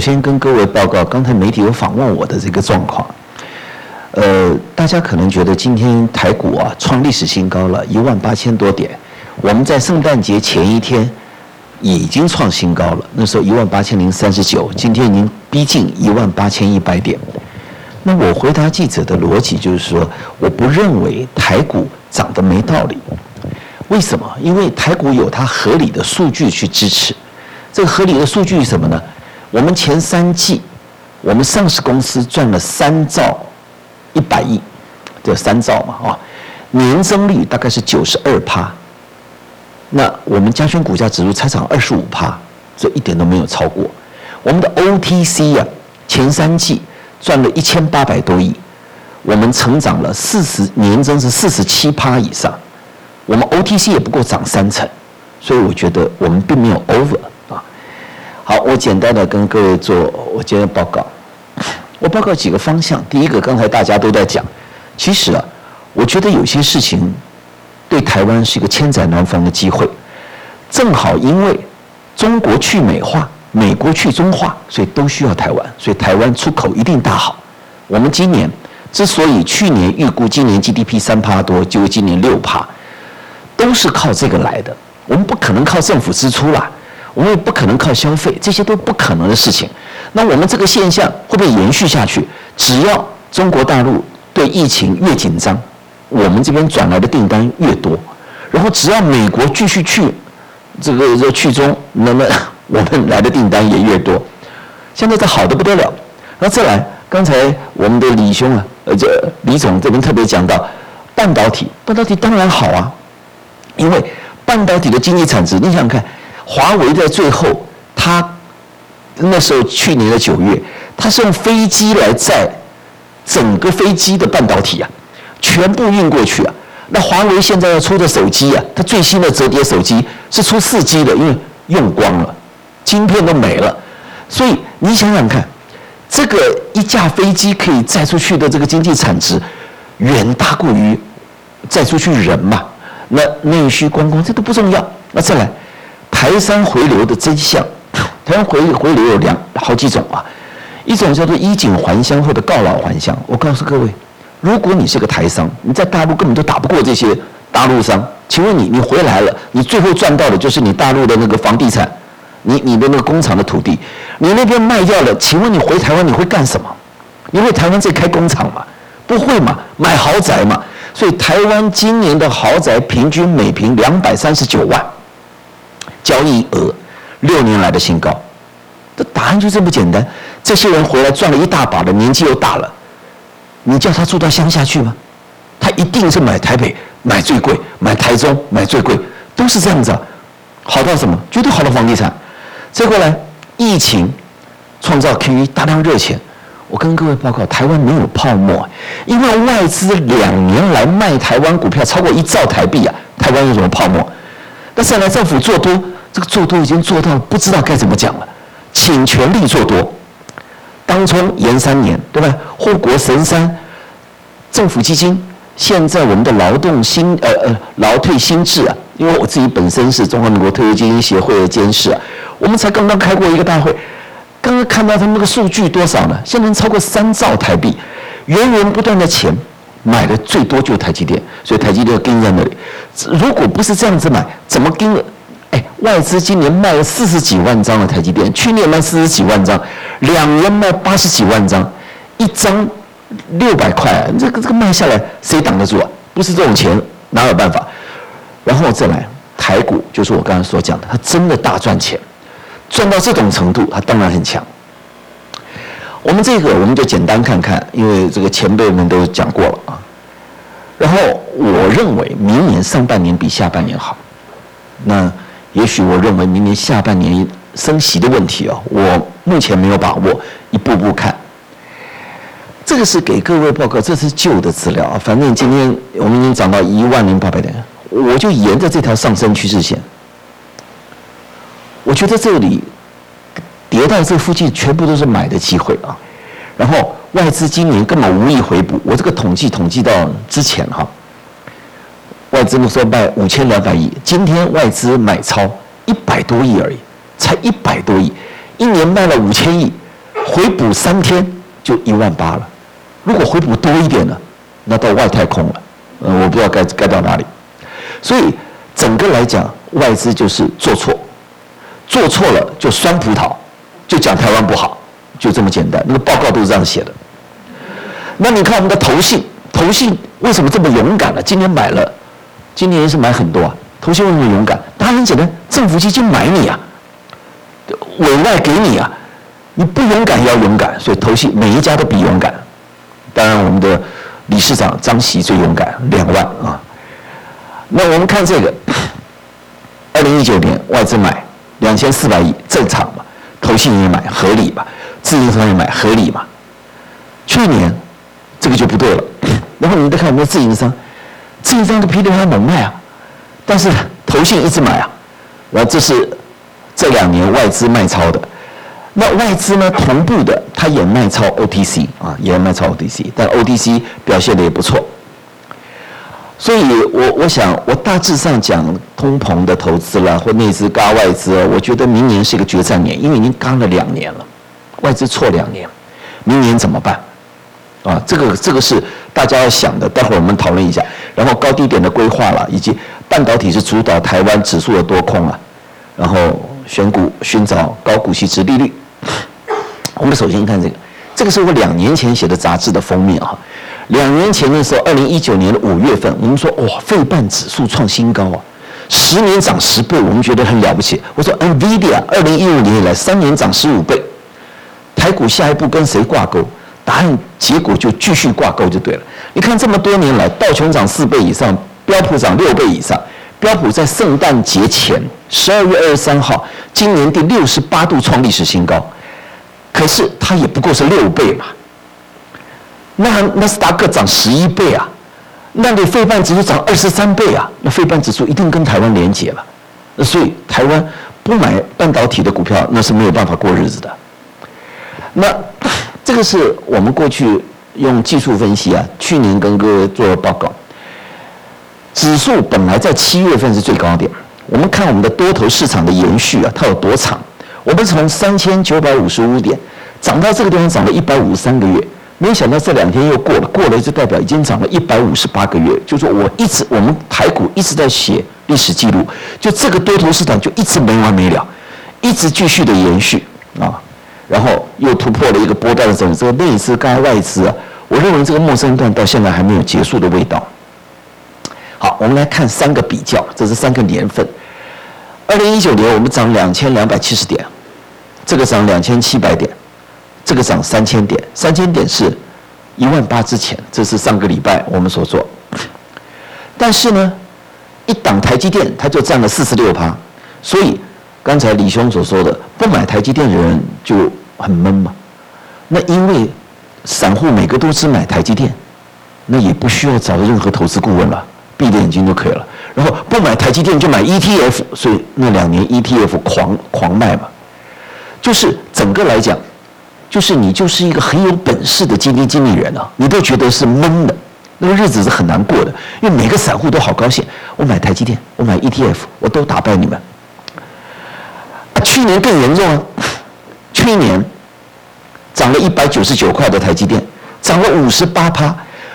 首先跟各位报告，刚才媒体有访问我的这个状况。呃，大家可能觉得今天台股啊创历史新高了，一万八千多点。我们在圣诞节前一天已经创新高了，那时候一万八千零三十九，今天已经逼近一万八千一百点。那我回答记者的逻辑就是说，我不认为台股涨得没道理。为什么？因为台股有它合理的数据去支持。这个合理的数据是什么呢？我们前三季，我们上市公司赚了三兆一百亿，这三兆嘛啊，年增率大概是九十二趴。那我们嘉轩股价指数才涨二十五趴，这一点都没有超过。我们的 OTC 呀，前三季赚了一千八百多亿，我们成长了四十年增是四十七趴以上。我们 OTC 也不过涨三成，所以我觉得我们并没有 over。好，我简单的跟各位做我今天报告。我报告几个方向。第一个，刚才大家都在讲，其实啊，我觉得有些事情对台湾是一个千载难逢的机会。正好因为中国去美化，美国去中化，所以都需要台湾，所以台湾出口一定大好。我们今年之所以去年预估今年 GDP 三趴多，就今年六趴。都是靠这个来的，我们不可能靠政府支出啦，我们也不可能靠消费，这些都不可能的事情。那我们这个现象会不会延续下去？只要中国大陆对疫情越紧张，我们这边转来的订单越多，然后只要美国继续去这个这去中，那么 我们来的订单也越多。现在这好的不得了。那再来，刚才我们的李兄啊，呃，这李总这边特别讲到半导体，半导体当然好啊。因为半导体的经济产值，你想想看，华为在最后，它那时候去年的九月，它是用飞机来载整个飞机的半导体啊，全部运过去啊。那华为现在要出的手机啊，它最新的折叠手机是出四 G 的，因为用光了，晶片都没了。所以你想想看，这个一架飞机可以载出去的这个经济产值，远大过于载出去人嘛。那内需观光这都不重要。那再来，台商回流的真相，台湾回回流有两好几种啊，一种叫做衣锦还乡或者告老还乡。我告诉各位，如果你是个台商，你在大陆根本都打不过这些大陆商，请问你你回来了，你最后赚到的就是你大陆的那个房地产，你你的那个工厂的土地，你那边卖掉了，请问你回台湾你会干什么？你会台湾再开工厂吗？不会嘛，买豪宅嘛。所以台湾今年的豪宅平均每平两百三十九万，交易额六年来的新高。这答案就这么简单。这些人回来赚了一大把的，年纪又大了，你叫他住到乡下去吗？他一定是买台北，买最贵；买台中，买最贵，都是这样子。好到什么？绝对好的房地产。再过来，疫情创造 QE，大量热钱。我跟各位报告，台湾没有泡沫，因为外资两年来卖台湾股票超过一兆台币啊！台湾有什么泡沫？那再来政府做多，这个做多已经做到不知道该怎么讲了，请全力做多，当冲延三年，对吧？护国神山，政府基金，现在我们的劳动新呃呃劳退新制啊，因为我自己本身是中华民国退休基金协会的监事啊，我们才刚刚开过一个大会。刚刚看到他们那个数据多少呢？现在超过三兆台币，源源不断的钱，买的最多就是台积电，所以台积电跟在那里。如果不是这样子买，怎么跟？哎，外资今年卖了四十几万张的台积电，去年卖四十几万张，两年卖八十几万张，一张六百块，这个这个卖下来谁挡得住啊？不是这种钱哪有办法？然后再来台股，就是我刚才所讲的，它真的大赚钱。赚到这种程度，它当然很强。我们这个我们就简单看看，因为这个前辈们都讲过了。然后我认为明年上半年比下半年好。那也许我认为明年下半年升息的问题啊，我目前没有把握，一步步看。这个是给各位报告，这是旧的资料啊。反正今天我们已经涨到一万零八百点，我就沿着这条上升趋势线。我觉得这里跌到这附近，全部都是买的机会啊。然后外资今年根本无意回补，我这个统计统计到之前哈，外资说卖五千两百亿，今天外资买超一百多亿而已，才一百多亿，一年卖了五千亿，回补三天就一万八了。如果回补多一点呢，那到外太空了。呃，我不知道该该到哪里。所以整个来讲，外资就是做错，做错了就酸葡萄，就讲台湾不好，就这么简单。那个报告都是这样写的。那你看我们的投信，投信为什么这么勇敢呢？今年买了，今年是买很多啊。投信为什么勇敢？答案很简单，政府基金买你啊，委外给你啊，你不勇敢也要勇敢。所以投信每一家都比勇敢。当然，我们的理事长张席最勇敢，两万啊。那我们看这个，二零一九年外资买两千四百亿，正常嘛？投信也买，合理吧？自营商也买，合理嘛？去年。这个就不对了。然后你再看我们的自营商，自营商的噼里啪啦猛卖啊，但是投信一直买啊。然后这是这两年外资卖超的。那外资呢，同步的它也卖超 OTC 啊，也卖超 OTC，但 OTC 表现的也不错。所以我我想，我大致上讲通膨的投资啦，或内资嘎外资，我觉得明年是一个决战年，因为已经嘎了两年了，外资错两年，明年怎么办？啊，这个这个是大家要想的，待会儿我们讨论一下。然后高低点的规划了，以及半导体是主导台湾指数的多空啊。然后选股寻找高股息、值利率。我们首先看这个，这个是我两年前写的杂志的封面啊。两年前的时候，二零一九年的五月份，我们说哇，费半指数创新高啊，十年涨十倍，我们觉得很了不起。我说 NVIDIA 二零一五年以来三年涨十五倍，台股下一步跟谁挂钩？答案结果就继续挂钩就对了。你看这么多年来，道琼涨四倍以上，标普涨六倍以上。标普在圣诞节前，十二月二十三号，今年第六十八度创历史新高。可是它也不过是六倍嘛。那纳斯达克涨十一倍啊，那你费半指数涨二十三倍啊，那费半指数一定跟台湾连结了。那所以台湾不买半导体的股票，那是没有办法过日子的。那。这个是我们过去用技术分析啊，去年跟各位做报告，指数本来在七月份是最高点，我们看我们的多头市场的延续啊，它有多长？我们从三千九百五十五点涨到这个地方，涨了一百五十三个月，没想到这两天又过了，过了就代表已经涨了一百五十八个月。就说我一直我们台股一直在写历史记录，就这个多头市场就一直没完没了，一直继续的延续啊。然后又突破了一个波段的整，这个内资跟外资啊，我认为这个陌生段到现在还没有结束的味道。好，我们来看三个比较，这是三个年份。二零一九年我们涨两千两百七十点，这个涨两千七百点，这个涨三千点，三千点是一万八之前，这是上个礼拜我们所做。但是呢，一档台积电它就占了四十六趴，所以刚才李兄所说的不买台积电的人就。很闷嘛？那因为散户每个都只买台积电，那也不需要找任何投资顾问了，闭着眼睛就可以了。然后不买台积电就买 ETF，所以那两年 ETF 狂狂卖嘛。就是整个来讲，就是你就是一个很有本事的基金经理人啊，你都觉得是闷的，那个日子是很难过的。因为每个散户都好高兴，我买台积电，我买 ETF，我都打败你们。去年更严重啊。去年涨了一百九十九块的台积电，涨了五十八趴。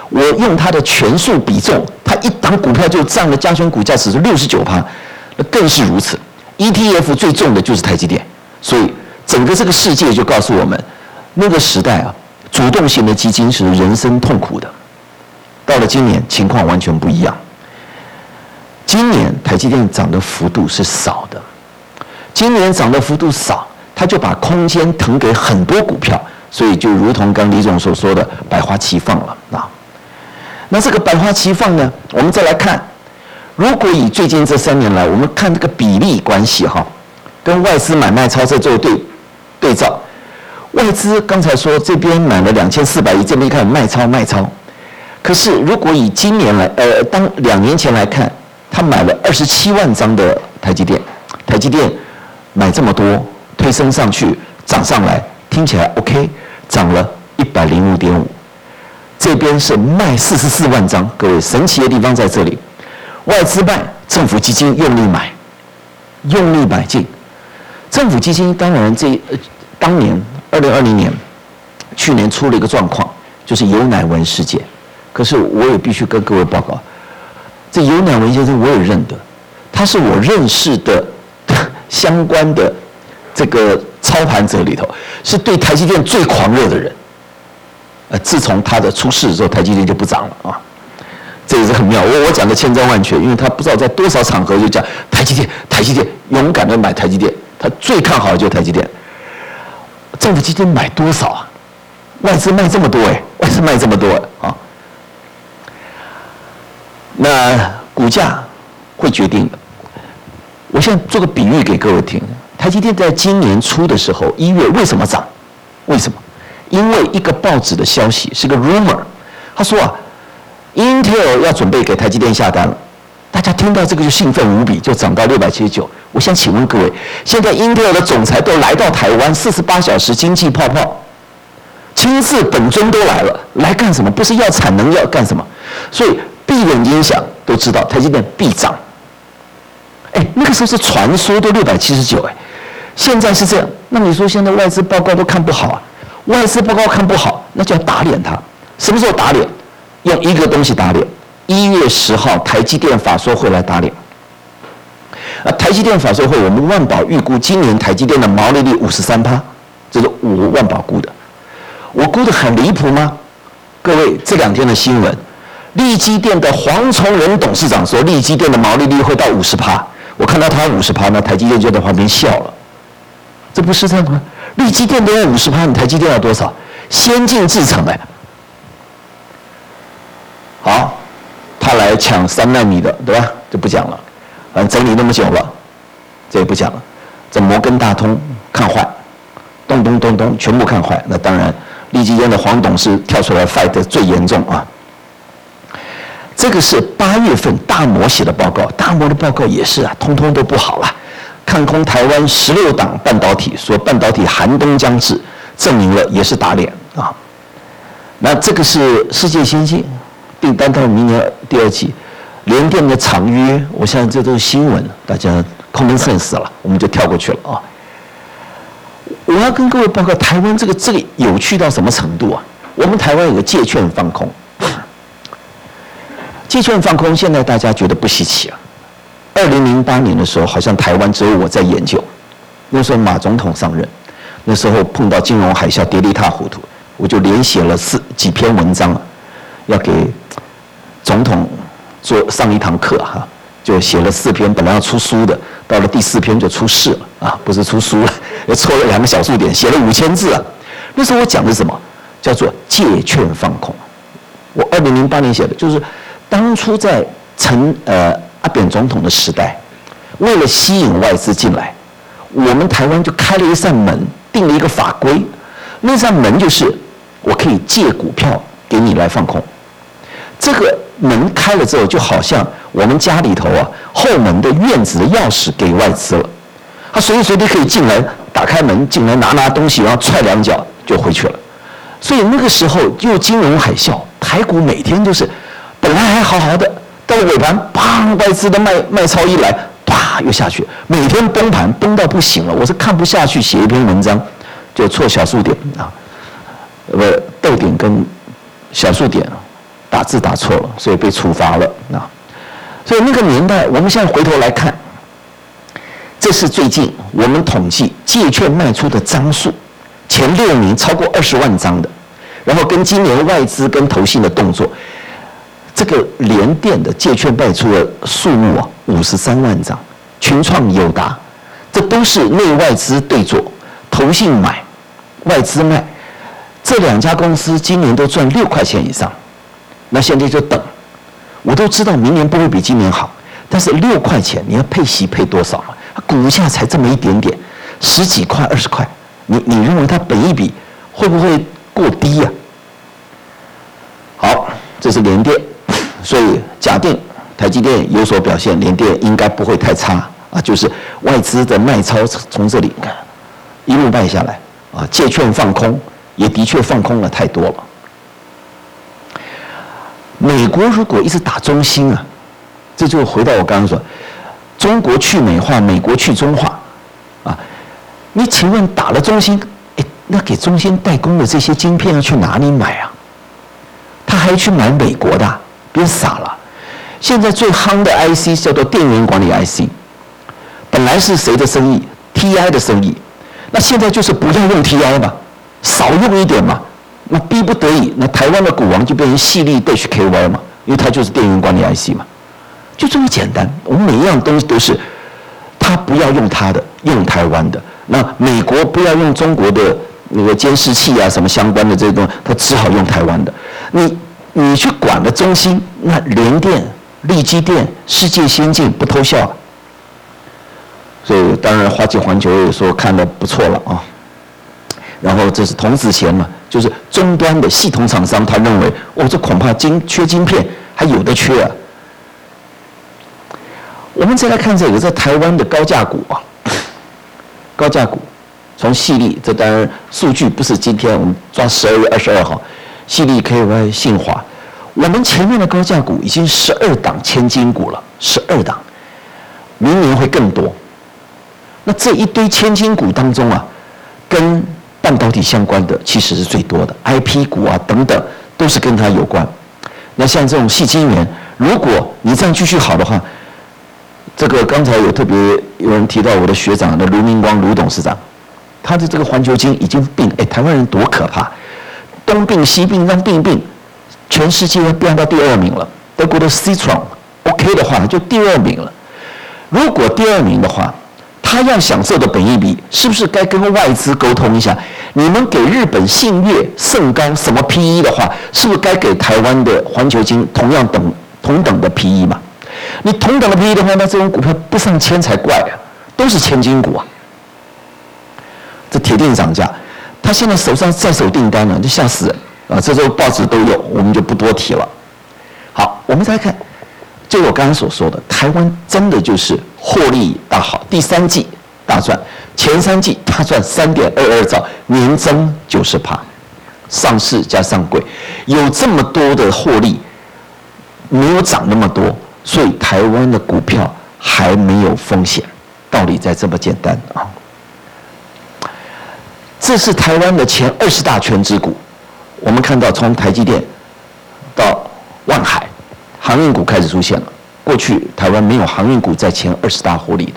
我用它的全数比重，它一档股票就占了加权股价指数六十九趴，那更是如此。ETF 最重的就是台积电，所以整个这个世界就告诉我们，那个时代啊，主动型的基金是人生痛苦的。到了今年，情况完全不一样。今年台积电涨的幅度是少的，今年涨的幅度少。他就把空间腾给很多股票，所以就如同刚李总所说的“百花齐放”了啊。那这个“百花齐放”呢，我们再来看，如果以最近这三年来，我们看这个比例关系哈，跟外资买卖操作做对对照，外资刚才说这边买了两千四百亿，这边看卖超卖超，可是如果以今年来，呃，当两年前来看，他买了二十七万张的台积电，台积电买这么多。推升上去，涨上来，听起来 OK，涨了一百零五点五。这边是卖四十四万张，各位神奇的地方在这里，外资卖，政府基金用力买，用力买进。政府基金当然这当年二零二零年去年出了一个状况，就是尤乃文事件。可是我也必须跟各位报告，这尤乃文先生我也认得，他是我认识的 相关的这个操盘者里头，是对台积电最狂热的人。呃，自从他的出事之后，台积电就不涨了啊。这也是很妙。我我讲的千真万确，因为他不知道在多少场合就讲台积电，台积电勇敢的买台积电，他最看好的就是台积电。政府基金买多少啊？外资卖这么多哎，外资卖这么多啊？那股价会决定的。我现在做个比喻给各位听：台积电在今年初的时候，一月为什么涨？为什么？因为一个报纸的消息是个 rumor，他说啊，Intel 要准备给台积电下单了。大家听到这个就兴奋无比，就涨到六百七十九。我想请问各位，现在 Intel 的总裁都来到台湾，四十八小时经济泡泡，亲自本尊都来了，来干什么？不是要产能要干什么？所以必然影响都知道，台积电必涨。哎，那个时候是传说都六百七十九哎，现在是这样。那你说现在外资报告都看不好啊？外资报告看不好，那就要打脸他。什么时候打脸？用一个东西打脸。一月十号，台积电法说会来打脸。啊，台积电法说会，我们万宝预估今年台积电的毛利率五十三趴，这是我万宝估的。我估的很离谱吗？各位，这两天的新闻，利基电的黄崇仁董事长说，利基电的毛利率会到五十趴。我看到他五十趴，那台积电就在旁边笑了。这不是这样吗？立基电都要五十趴，你台积电要多少？先进制程哎。好，他来抢三纳米的，对吧？就不讲了。反正整理那么久了，这也不讲了。这摩根大通看坏，咚咚咚咚，全部看坏。那当然，立基电的黄董事跳出来 fight 最严重啊。这个是八月份大摩写的报告，大摩的报告也是啊，通通都不好了。看空台湾十六档半导体，说半导体寒冬将至，证明了也是打脸啊。那这个是世界先进订单到明年第二季，联电的长约，我想这都是新闻，大家 common sense 了，我们就跳过去了啊。我要跟各位报告，台湾这个这个有趣到什么程度啊？我们台湾有个借券放空，借券放空，现在大家觉得不稀奇啊。二零零八年的时候，好像台湾只有我在研究。那时候马总统上任，那时候碰到金融海啸，跌得一塌糊涂，我就连写了四几篇文章，要给总统做上一堂课哈，就写了四篇，本来要出书的，到了第四篇就出事了啊，不是出书了，又错了两个小数点，写了五千字啊。那时候我讲的什么？叫做借券放空。我二零零八年写的，就是当初在成呃。阿扁总统的时代，为了吸引外资进来，我们台湾就开了一扇门，定了一个法规。那扇门就是，我可以借股票给你来放空。这个门开了之后，就好像我们家里头啊后门的院子的钥匙给外资了，他随时随地可以进来，打开门进来拿拿东西，然后踹两脚就回去了。所以那个时候又金融海啸，台股每天都是本来还好好的。到尾盘，砰！外资的卖卖超一来，啪又下去，每天崩盘，崩到不行了。我是看不下去，写一篇文章，就错小数点啊，不逗点跟小数点打字打错了，所以被处罚了啊。所以那个年代，我们现在回头来看，这是最近我们统计借券卖出的张数，前六名超过二十万张的，然后跟今年外资跟投信的动作。这个联电的借券卖出的数目啊，五十三万张，群创、友达，这都是内外资对坐，投信买，外资卖，这两家公司今年都赚六块钱以上，那现在就等，我都知道明年不会比今年好，但是六块钱你要配息配多少嘛？股价才这么一点点，十几块、二十块，你你认为它本一比会不会过低呀？好，这是联电。所以假定台积电有所表现，联电应该不会太差啊。就是外资的卖超从这里看一路卖下来啊，借券放空也的确放空了太多了。美国如果一直打中心啊，这就回到我刚刚说，中国去美化，美国去中化啊。你请问打了中心，哎，那给中芯代工的这些晶片要去哪里买啊？他还去买美国的，别傻了。现在最夯的 IC 叫做电源管理 IC，本来是谁的生意？TI 的生意。那现在就是不要用 TI 嘛，少用一点嘛。那逼不得已，那台湾的股王就变成细粒 HKY 嘛，因为它就是电源管理 IC 嘛，就这么简单。我们每一样东西都是，他不要用他的，用台湾的。那美国不要用中国的那个监视器啊，什么相关的这些东西，他只好用台湾的。你你去管了中心，那联电、力基电、世界先进不偷笑。所以当然花旗环球也说看的不错了啊。然后这是童子贤嘛，就是终端的系统厂商，他认为哦，这恐怕晶缺晶片还有的缺啊。我们再来看这个，在台湾的高价股啊。高价股，从细粒，这当然数据不是今天我们抓十二月二十二号，细粒 KY 信华，我们前面的高价股已经十二档千金股了，十二档，明年会更多。那这一堆千金股当中啊，跟半导体相关的其实是最多的，IP 股啊等等都是跟它有关。那像这种细晶圆，如果你这样继续好的话，这个刚才有特别有人提到我的学长的卢明光卢董事长，他的这个环球金已经病，哎，台湾人多可怕，东病西病让病病，全世界要变到第二名了。德国的 Citron OK 的话就第二名了，如果第二名的话，他要享受的本益比是不是该跟外资沟通一下？你们给日本信越、盛钢什么 PE 的话，是不是该给台湾的环球金同样等同等的 PE 嘛？你同等的 PE 的话，那这种股票不上千才怪啊！都是千金股啊，这铁定涨价。他现在手上在手订单呢，就吓死人啊！这周报纸都有，我们就不多提了。好，我们再看，就我刚刚所说的，台湾真的就是获利大好，第三季大赚，前三季他赚三点二二兆，年增九十趴，上市加上柜，有这么多的获利，没有涨那么多。所以台湾的股票还没有风险，道理在这么简单啊。这是台湾的前二十大全指股，我们看到从台积电到万海，航运股开始出现了。过去台湾没有航运股在前二十大获利的，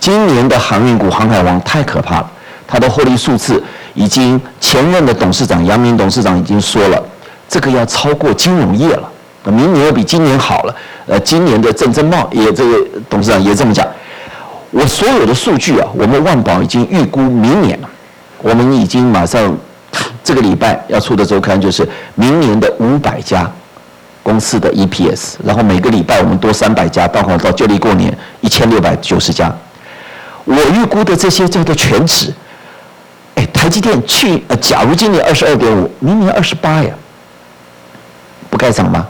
今年的航运股航海王太可怕了，它的获利数字已经前任的董事长杨明董事长已经说了，这个要超过金融业了。明年要比今年好了，呃，今年的郑增茂也这个董事长也这么讲。我所有的数据啊，我们万宝已经预估明年了，我们已经马上这个礼拜要出的周刊就是明年的五百家公司的 EPS，然后每个礼拜我们多三百家，到好到旧历过年一千六百九十家。我预估的这些叫做全指，哎，台积电去，呃，假如今年二十二点五，明年二十八呀，不该涨吗？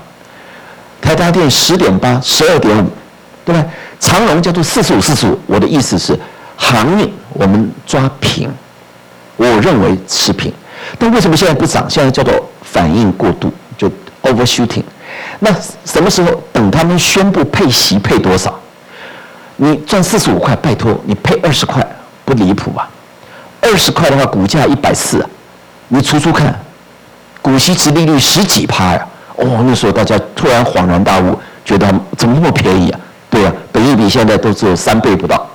台达电十点八，十二点五，对吧？长隆叫做四十五，四十五。我的意思是，航运我们抓平，我认为持平。但为什么现在不涨？现在叫做反应过度，就 overshooting。那什么时候？等他们宣布配息配多少？你赚四十五块，拜托你配二十块，不离谱吧？二十块的话，股价一百四，你除除看，股息值利率十几趴呀。哦，那时候大家突然恍然大悟，觉得怎么那么便宜啊？对呀，本益比现在都只有三倍不到。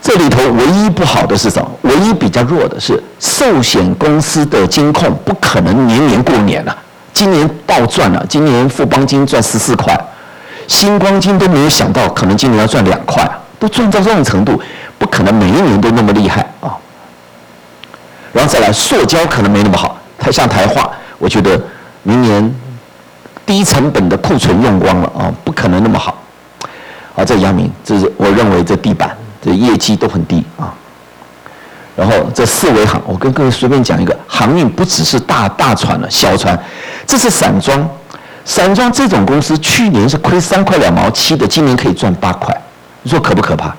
这里头唯一不好的是什么？唯一比较弱的是寿险公司的金控不可能年年过年了，今年暴赚了，今年富邦金赚十四块，星光金都没有想到可能今年要赚两块，都赚到这种程度，不可能每一年都那么厉害啊。然后再来，塑胶可能没那么好，太像台化，我觉得。明年低成本的库存用光了啊，不可能那么好。啊，这阳明，这是我认为这地板这业绩都很低啊。然后这四维行，我跟各位随便讲一个，航运不只是大大船了，小船，这是散装。散装这种公司去年是亏三块两毛七的，今年可以赚八块，你说可不可怕？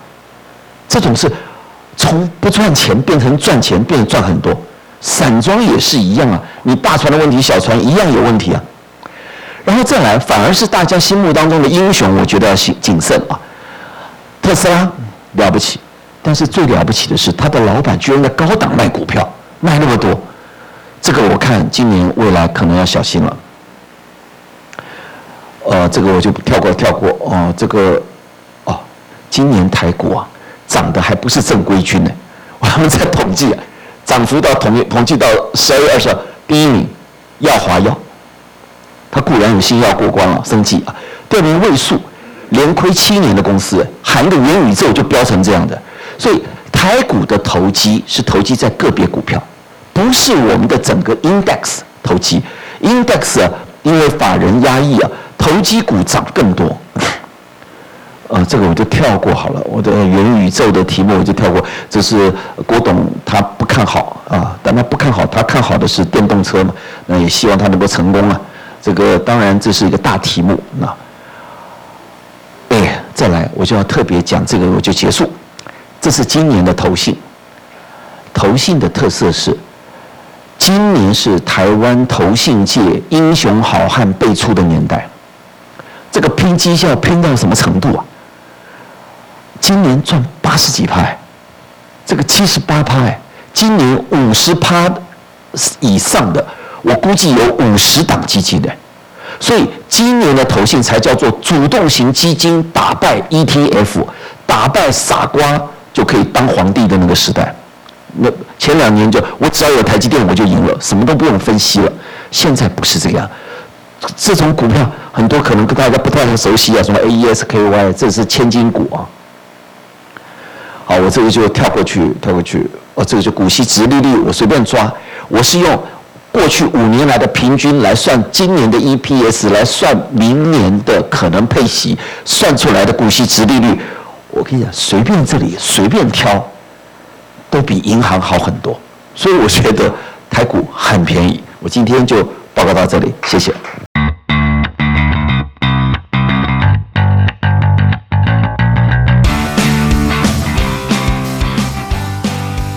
这种是从不赚钱变成赚钱，变成赚很多。散装也是一样啊，你大船的问题，小船一样有问题啊。然后再来，反而是大家心目当中的英雄，我觉得要谨谨慎啊。特斯拉了不起，但是最了不起的是，他的老板居然在高档卖股票，卖那么多，这个我看今年未来可能要小心了。呃，这个我就跳过跳过哦，这个哦，今年台股啊涨的还不是正规军呢，我们在统计，涨幅到统统计到十二月二十号第一名，耀华药，它固然有新药过关了，升级啊，第二名位数，连亏七年的公司，含个元宇宙就飙成这样的，所以台股的投机是投机在个别股票，不是我们的整个 index 投机，index 啊，因为法人压抑啊。投机股涨更多，呃，这个我就跳过好了。我的元宇宙的题目我就跳过。这是郭董他不看好啊，但他不看好，他看好的是电动车嘛。那也希望他能够成功啊。这个当然这是一个大题目。那，哎，再来我就要特别讲这个，我就结束。这是今年的投信，投信的特色是。今年是台湾投信界英雄好汉辈出的年代，这个拼绩效拼到什么程度啊？今年赚八十几趴，这个七十八派，今年五十趴以上的，我估计有五十档基金的，所以今年的投信才叫做主动型基金打败 ETF，打败傻瓜就可以当皇帝的那个时代。那前两年就我只要有台积电我就赢了，什么都不用分析了。现在不是这样，这种股票很多可能跟大家不太熟悉啊，什么 A E S K Y，这是千金股啊。好，我这个就跳过去，跳过去。哦，这个就股息值利率，我随便抓。我是用过去五年来的平均来算今年的 E P S，来算明年的可能配息，算出来的股息值利率，我跟你讲，随便这里随便挑。都比银行好很多，所以我觉得台股很便宜。我今天就报告到这里，谢谢。